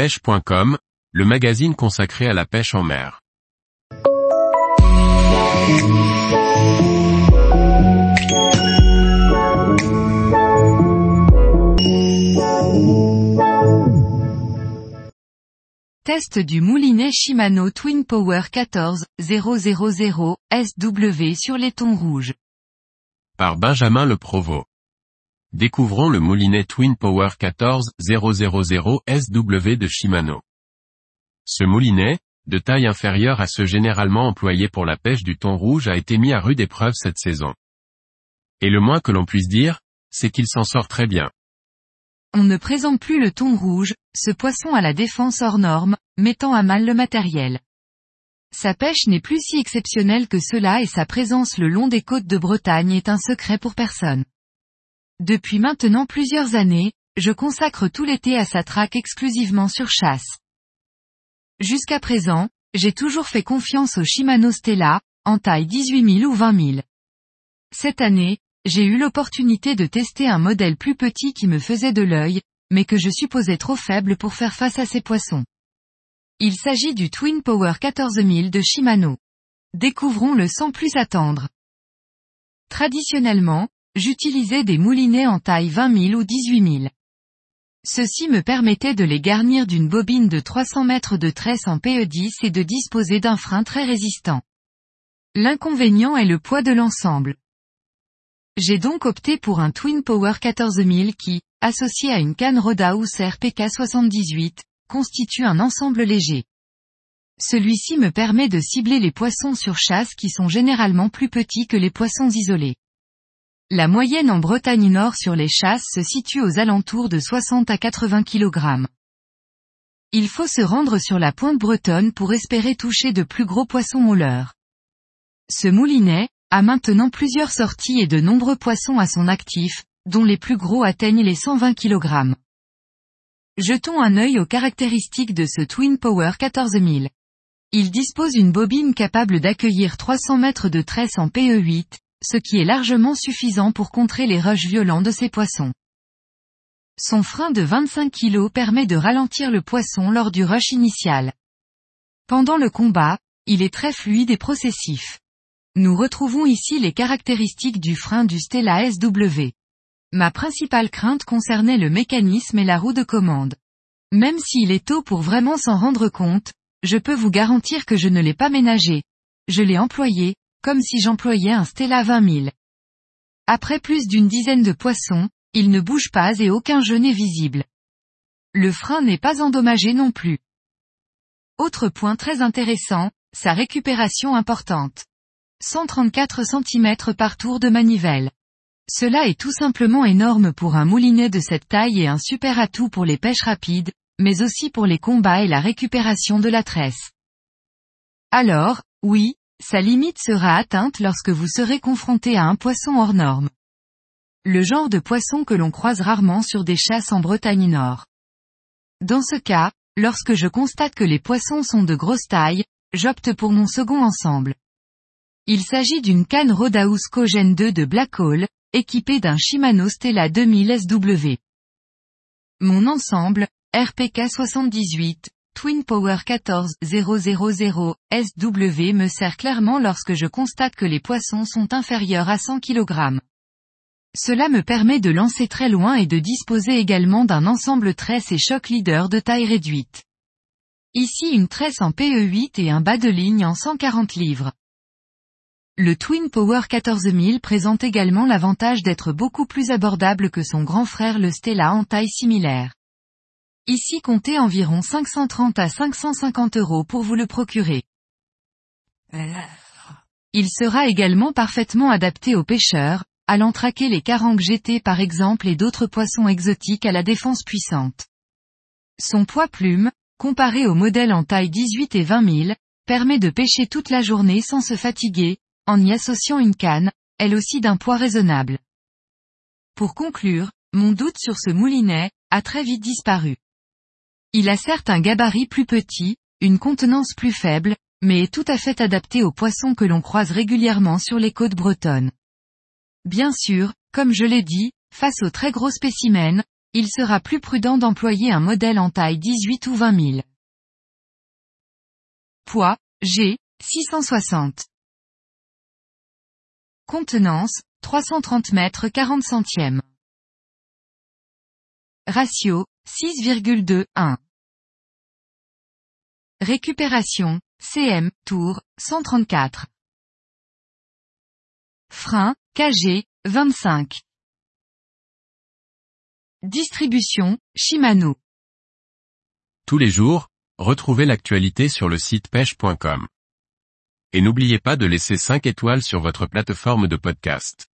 pêche.com, le magazine consacré à la pêche en mer. Test du moulinet Shimano Twin Power 14 000 SW sur les thons rouges. Par Benjamin Le Provost. Découvrons le moulinet Twin Power 14 000 SW de Shimano. Ce moulinet, de taille inférieure à ceux généralement employés pour la pêche du thon rouge a été mis à rude épreuve cette saison. Et le moins que l'on puisse dire, c'est qu'il s'en sort très bien. On ne présente plus le thon rouge, ce poisson à la défense hors norme, mettant à mal le matériel. Sa pêche n'est plus si exceptionnelle que cela et sa présence le long des côtes de Bretagne est un secret pour personne. Depuis maintenant plusieurs années, je consacre tout l'été à sa traque exclusivement sur chasse. Jusqu'à présent, j'ai toujours fait confiance au Shimano Stella, en taille 18 000 ou 20 000. Cette année, j'ai eu l'opportunité de tester un modèle plus petit qui me faisait de l'œil, mais que je supposais trop faible pour faire face à ces poissons. Il s'agit du Twin Power 14000 de Shimano. Découvrons-le sans plus attendre. Traditionnellement, j'utilisais des moulinets en taille 20 000 ou 18 000. Ceci me permettait de les garnir d'une bobine de 300 mètres de tresse en PE10 et de disposer d'un frein très résistant. L'inconvénient est le poids de l'ensemble. J'ai donc opté pour un Twin Power 14000 qui, associé à une canne Rodaus RPK 78, constitue un ensemble léger. Celui-ci me permet de cibler les poissons sur chasse qui sont généralement plus petits que les poissons isolés. La moyenne en Bretagne Nord sur les chasses se situe aux alentours de 60 à 80 kg. Il faut se rendre sur la pointe bretonne pour espérer toucher de plus gros poissons mouleurs. Ce moulinet, a maintenant plusieurs sorties et de nombreux poissons à son actif, dont les plus gros atteignent les 120 kg. Jetons un œil aux caractéristiques de ce Twin Power 14000. Il dispose d'une bobine capable d'accueillir 300 mètres de tresse en PE8, ce qui est largement suffisant pour contrer les rushs violents de ces poissons. Son frein de 25 kg permet de ralentir le poisson lors du rush initial. Pendant le combat, il est très fluide et processif. Nous retrouvons ici les caractéristiques du frein du Stella SW. Ma principale crainte concernait le mécanisme et la roue de commande. Même s'il est tôt pour vraiment s'en rendre compte, je peux vous garantir que je ne l'ai pas ménagé. Je l'ai employé, comme si j'employais un Stella 20 000. Après plus d'une dizaine de poissons, il ne bouge pas et aucun jeu n'est visible. Le frein n'est pas endommagé non plus. Autre point très intéressant, sa récupération importante. 134 cm par tour de manivelle. Cela est tout simplement énorme pour un moulinet de cette taille et un super atout pour les pêches rapides, mais aussi pour les combats et la récupération de la tresse. Alors, oui, sa limite sera atteinte lorsque vous serez confronté à un poisson hors norme. Le genre de poisson que l'on croise rarement sur des chasses en Bretagne Nord. Dans ce cas, lorsque je constate que les poissons sont de grosse taille, j'opte pour mon second ensemble. Il s'agit d'une canne Rodaus Cogen 2 de Black Hole, équipée d'un Shimano Stella 2000 SW. Mon ensemble, RPK 78, Twin Power 14 000 SW me sert clairement lorsque je constate que les poissons sont inférieurs à 100 kg. Cela me permet de lancer très loin et de disposer également d'un ensemble tresse et choc leader de taille réduite. Ici une tresse en PE8 et un bas de ligne en 140 livres. Le Twin Power 14000 présente également l'avantage d'être beaucoup plus abordable que son grand frère le Stella en taille similaire. Ici comptez environ 530 à 550 euros pour vous le procurer. Il sera également parfaitement adapté aux pêcheurs, allant traquer les carangues GT par exemple et d'autres poissons exotiques à la défense puissante. Son poids plume, comparé au modèle en taille 18 et 20 000, permet de pêcher toute la journée sans se fatiguer, en y associant une canne, elle aussi d'un poids raisonnable. Pour conclure, mon doute sur ce moulinet, a très vite disparu. Il a certes un gabarit plus petit, une contenance plus faible, mais est tout à fait adapté aux poissons que l'on croise régulièrement sur les côtes bretonnes. Bien sûr, comme je l'ai dit, face aux très gros spécimens, il sera plus prudent d'employer un modèle en taille 18 ou 20 000. Poids, G, 660. Contenance, 330 mètres 40 centièmes. Ratio, 6,2, 1. Récupération, CM, Tour, 134. Frein, KG, 25. Distribution, Shimano. Tous les jours, retrouvez l'actualité sur le site pêche.com. Et n'oubliez pas de laisser 5 étoiles sur votre plateforme de podcast.